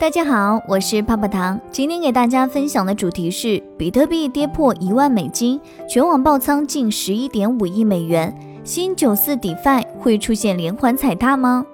大家好，我是泡泡糖。今天给大家分享的主题是：比特币跌破一万美金，全网爆仓近十一点五亿美元。新九四 DeFi 会出现连环踩踏吗？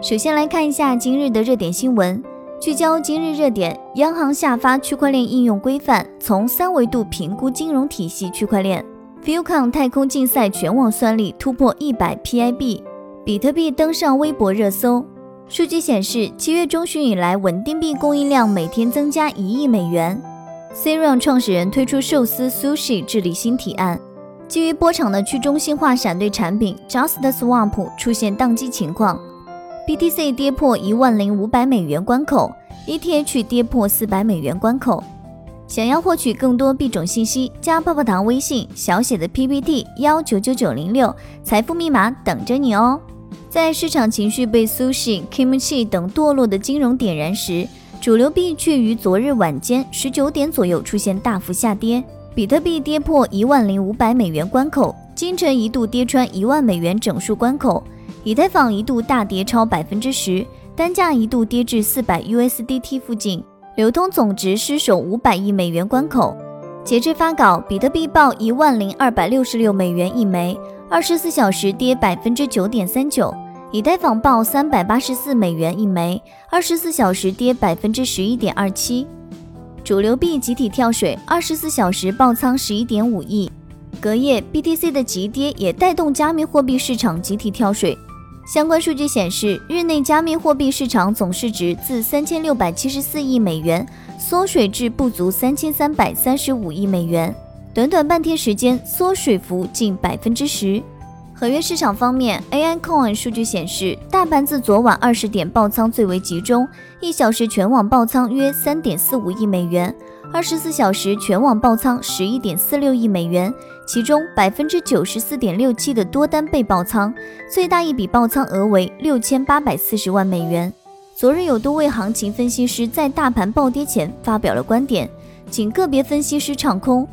首先来看一下今日的热点新闻，聚焦今日热点：央行下发区块链应用规范，从三维度评估金融体系区块链。Fucon 太空竞赛全网算力突破一百 PIB，比特币登上微博热搜。数据显示，七月中旬以来，稳定币供应量每天增加一亿美元。c r o n 创始人推出寿司 Sushi 治理新提案。基于波场的去中心化闪兑产品 Just Swap 出现宕机情况。BTC 跌破一万零五百美元关口，ETH 跌破四百美元关口。想要获取更多币种信息，加泡泡糖微信小写的 PPT 幺九九九零六，财富密码等着你哦。在市场情绪被 Sushi、Kimchi 等堕落的金融点燃时，主流币却于昨日晚间十九点左右出现大幅下跌。比特币跌破一万零五百美元关口，今晨一度跌穿一万美元整数关口。以太坊一度大跌超百分之十，单价一度跌至四百 USDT 附近，流通总值失守五百亿美元关口。截至发稿，比特币报一万零二百六十六美元一枚。二十四小时跌百分之九点三九，以太坊报三百八十四美元一枚，二十四小时跌百分之十一点二七。主流币集体跳水，二十四小时爆仓十一点五亿。隔夜 BTC 的急跌也带动加密货币市场集体跳水。相关数据显示，日内加密货币市场总市值自三千六百七十四亿美元缩水至不足三千三百三十五亿美元。短短半天时间，缩水幅近百分之十。合约市场方面，AI Coin 数据显示，大盘自昨晚二十点爆仓最为集中，一小时全网爆仓约三点四五亿美元，二十四小时全网爆仓十一点四六亿美元，其中百分之九十四点六七的多单被爆仓，最大一笔爆仓额为六千八百四十万美元。昨日有多位行情分析师在大盘暴跌前发表了观点，仅个别分析师唱空。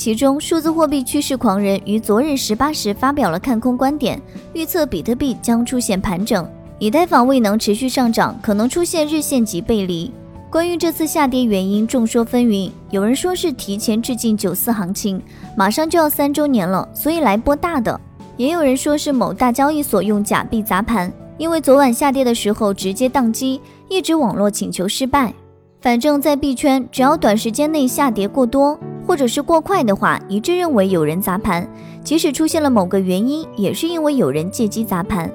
其中，数字货币趋势狂人于昨日十八时发表了看空观点，预测比特币将出现盘整，以太坊未能持续上涨，可能出现日线级背离。关于这次下跌原因，众说纷纭。有人说是提前致敬九四行情，马上就要三周年了，所以来波大的；也有人说是某大交易所用假币砸盘，因为昨晚下跌的时候直接宕机，一直网络请求失败。反正，在币圈，只要短时间内下跌过多。或者是过快的话，一致认为有人砸盘。即使出现了某个原因，也是因为有人借机砸盘。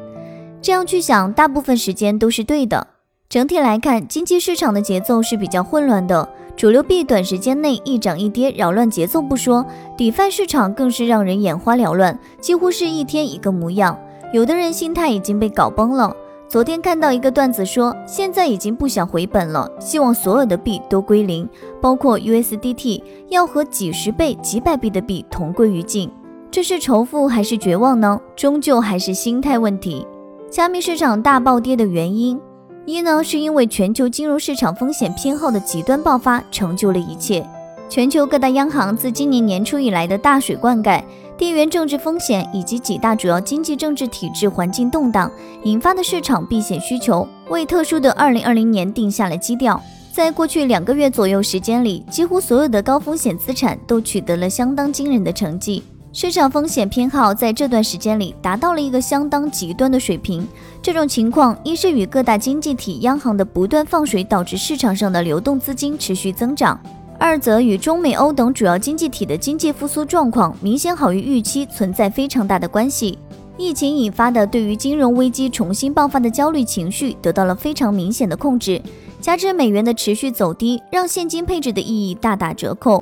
这样去想，大部分时间都是对的。整体来看，经济市场的节奏是比较混乱的。主流币短时间内一涨一跌，扰乱节奏不说，底饭市场更是让人眼花缭乱，几乎是一天一个模样。有的人心态已经被搞崩了。昨天看到一个段子说，现在已经不想回本了，希望所有的币都归零，包括 USDT，要和几十倍、几百倍的币同归于尽。这是仇富还是绝望呢？终究还是心态问题。加密市场大暴跌的原因，一呢是因为全球金融市场风险偏好的极端爆发成就了一切。全球各大央行自今年年初以来的大水灌溉、地缘政治风险以及几大主要经济政治体制环境动荡引发的市场避险需求，为特殊的2020年定下了基调。在过去两个月左右时间里，几乎所有的高风险资产都取得了相当惊人的成绩，市场风险偏好在这段时间里达到了一个相当极端的水平。这种情况一是与各大经济体央行的不断放水导致市场上的流动资金持续增长。二则与中美欧等主要经济体的经济复苏状况明显好于预期存在非常大的关系。疫情引发的对于金融危机重新爆发的焦虑情绪得到了非常明显的控制，加之美元的持续走低，让现金配置的意义大打折扣。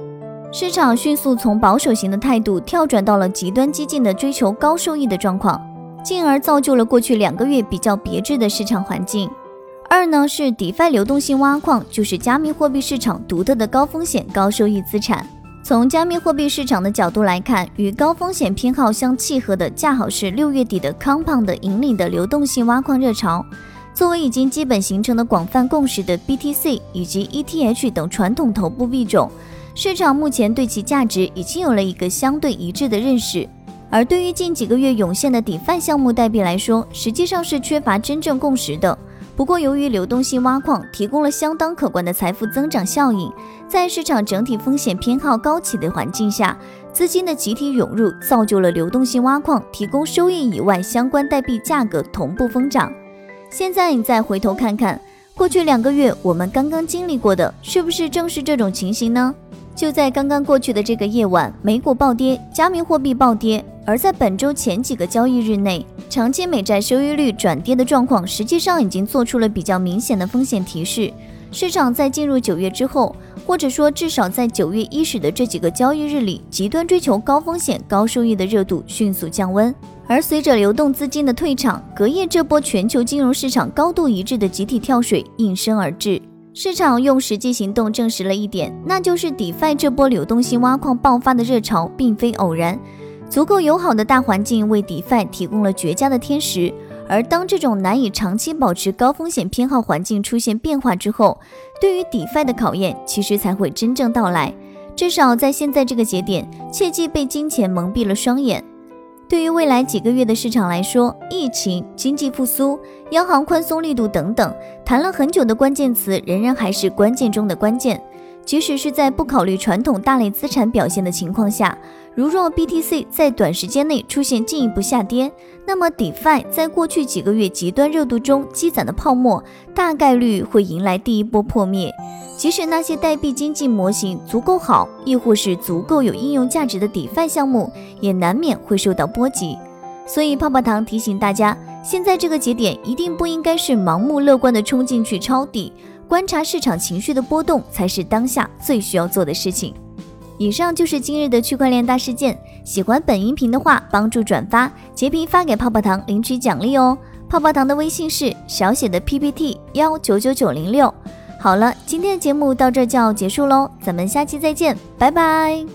市场迅速从保守型的态度跳转到了极端激进的追求高收益的状况，进而造就了过去两个月比较别致的市场环境。二呢是 DeFi 流动性挖矿，就是加密货币市场独特的高风险高收益资产。从加密货币市场的角度来看，与高风险偏好相契合的，恰好是六月底的 Compound 引领的流动性挖矿热潮。作为已经基本形成的广泛共识的 BTC 以及 ETH 等传统头部币种，市场目前对其价值已经有了一个相对一致的认识。而对于近几个月涌现的 DeFi 项目代币来说，实际上是缺乏真正共识的。不过，由于流动性挖矿提供了相当可观的财富增长效应，在市场整体风险偏好高企的环境下，资金的集体涌入造就了流动性挖矿提供收益以外，相关代币价格同步疯涨。现在你再回头看看，过去两个月我们刚刚经历过的，是不是正是这种情形呢？就在刚刚过去的这个夜晚，美股暴跌，加密货币暴跌。而在本周前几个交易日内，长期美债收益率转跌的状况，实际上已经做出了比较明显的风险提示。市场在进入九月之后，或者说至少在九月伊始的这几个交易日里，极端追求高风险高收益的热度迅速降温。而随着流动资金的退场，隔夜这波全球金融市场高度一致的集体跳水应声而至。市场用实际行动证实了一点，那就是 DeFi 这波流动性挖矿爆发的热潮并非偶然。足够友好的大环境为 DeFi 提供了绝佳的天时，而当这种难以长期保持高风险偏好环境出现变化之后，对于 DeFi 的考验其实才会真正到来。至少在现在这个节点，切忌被金钱蒙蔽了双眼。对于未来几个月的市场来说，疫情、经济复苏、央行宽松力度等等，谈了很久的关键词，仍然还是关键中的关键。即使是在不考虑传统大类资产表现的情况下，如若 BTC 在短时间内出现进一步下跌，那么 DeFi 在过去几个月极端热度中积攒的泡沫，大概率会迎来第一波破灭。即使那些代币经济模型足够好，亦或是足够有应用价值的 DeFi 项目，也难免会受到波及。所以泡泡糖提醒大家，现在这个节点一定不应该是盲目乐观的冲进去抄底，观察市场情绪的波动才是当下最需要做的事情。以上就是今日的区块链大事件。喜欢本音频的话，帮助转发截屏发给泡泡糖领取奖励哦。泡泡糖的微信是小写的 PPT 幺九九九零六。好了，今天的节目到这就要结束喽，咱们下期再见，拜拜。